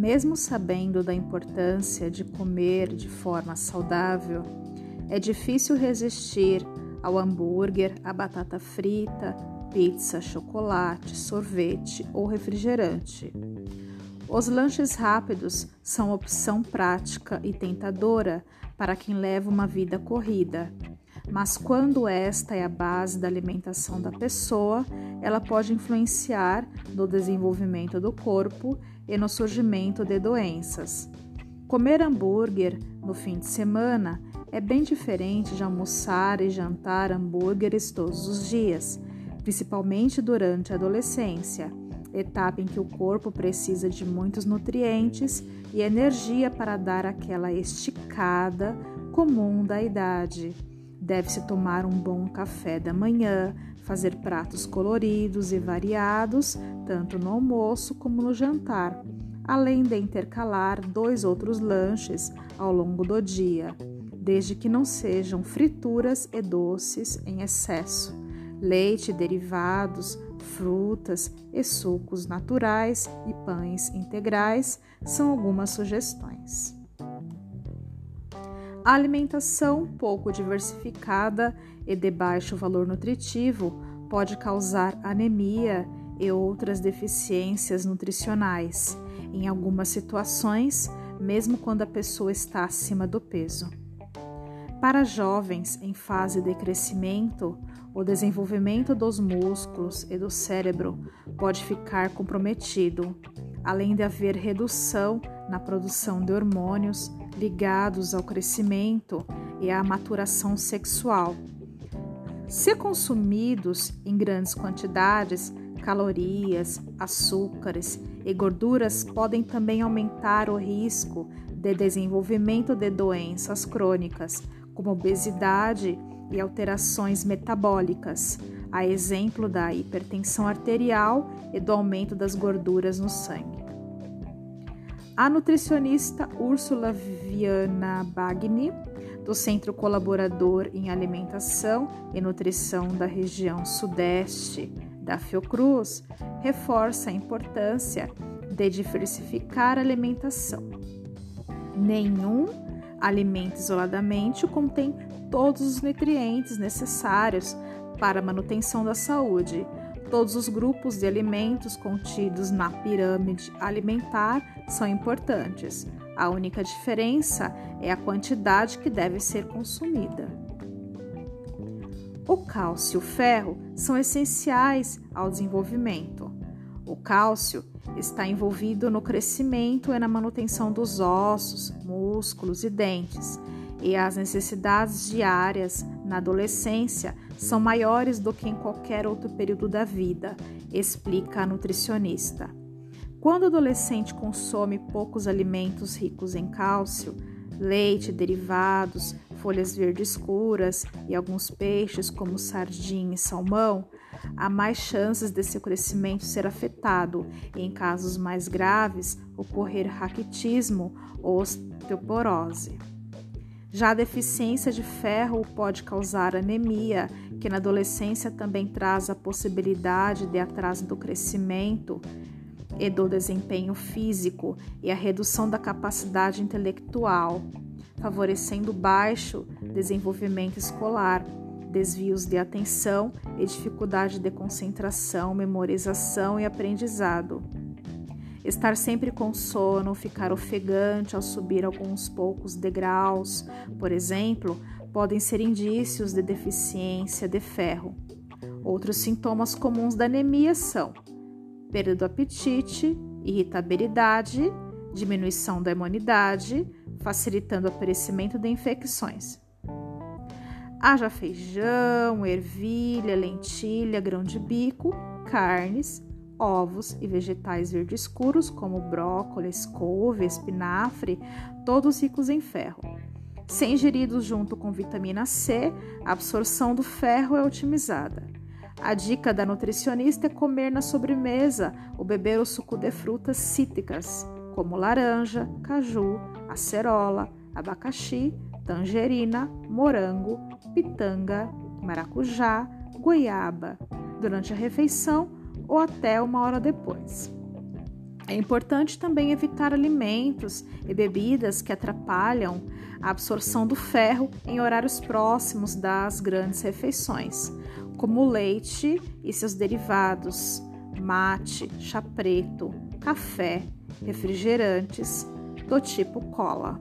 Mesmo sabendo da importância de comer de forma saudável, é difícil resistir ao hambúrguer, à batata frita, pizza, chocolate, sorvete ou refrigerante. Os lanches rápidos são opção prática e tentadora para quem leva uma vida corrida, mas quando esta é a base da alimentação da pessoa, ela pode influenciar no desenvolvimento do corpo e no surgimento de doenças. Comer hambúrguer no fim de semana é bem diferente de almoçar e jantar hambúrgueres todos os dias, principalmente durante a adolescência, etapa em que o corpo precisa de muitos nutrientes e energia para dar aquela esticada comum da idade. Deve-se tomar um bom café da manhã, fazer pratos coloridos e variados, tanto no almoço como no jantar, além de intercalar dois outros lanches ao longo do dia, desde que não sejam frituras e doces em excesso, leite, derivados, frutas e sucos naturais e pães integrais são algumas sugestões. Alimentação pouco diversificada e de baixo valor nutritivo pode causar anemia e outras deficiências nutricionais, em algumas situações, mesmo quando a pessoa está acima do peso. Para jovens em fase de crescimento, o desenvolvimento dos músculos e do cérebro pode ficar comprometido, além de haver redução na produção de hormônios ligados ao crescimento e à maturação sexual. Se consumidos em grandes quantidades, calorias, açúcares e gorduras podem também aumentar o risco de desenvolvimento de doenças crônicas, como obesidade e alterações metabólicas, a exemplo da hipertensão arterial e do aumento das gorduras no sangue. A nutricionista Úrsula Viana Bagni, do Centro Colaborador em Alimentação e Nutrição da região Sudeste da Fiocruz, reforça a importância de diversificar a alimentação. Nenhum alimento isoladamente contém todos os nutrientes necessários para a manutenção da saúde. Todos os grupos de alimentos contidos na pirâmide alimentar são importantes. A única diferença é a quantidade que deve ser consumida. O cálcio e o ferro são essenciais ao desenvolvimento. O cálcio está envolvido no crescimento e na manutenção dos ossos, músculos e dentes, e as necessidades diárias na adolescência são maiores do que em qualquer outro período da vida, explica a nutricionista. Quando o adolescente consome poucos alimentos ricos em cálcio, leite, derivados, folhas verdes escuras e alguns peixes como sardinha e salmão, há mais chances de seu crescimento ser afetado e, em casos mais graves, ocorrer raquitismo ou osteoporose. Já a deficiência de ferro pode causar anemia, que na adolescência também traz a possibilidade de atraso do crescimento e do desempenho físico e a redução da capacidade intelectual, favorecendo baixo desenvolvimento escolar, desvios de atenção e dificuldade de concentração, memorização e aprendizado. Estar sempre com sono, ficar ofegante ao subir alguns poucos degraus, por exemplo, podem ser indícios de deficiência de ferro. Outros sintomas comuns da anemia são perda do apetite, irritabilidade, diminuição da imunidade, facilitando o aparecimento de infecções. Haja feijão, ervilha, lentilha, grão de bico, carnes, ovos e vegetais verdes escuros como brócolis, couve, espinafre, todos ricos em ferro. Se ingeridos junto com vitamina C, a absorção do ferro é otimizada. A dica da nutricionista é comer na sobremesa ou beber o suco de frutas cítricas, como laranja, caju, acerola, abacaxi, tangerina, morango, pitanga, maracujá, goiaba, durante a refeição ou até uma hora depois. É importante também evitar alimentos e bebidas que atrapalham a absorção do ferro em horários próximos das grandes refeições, como leite e seus derivados, mate, chá preto, café, refrigerantes do tipo cola.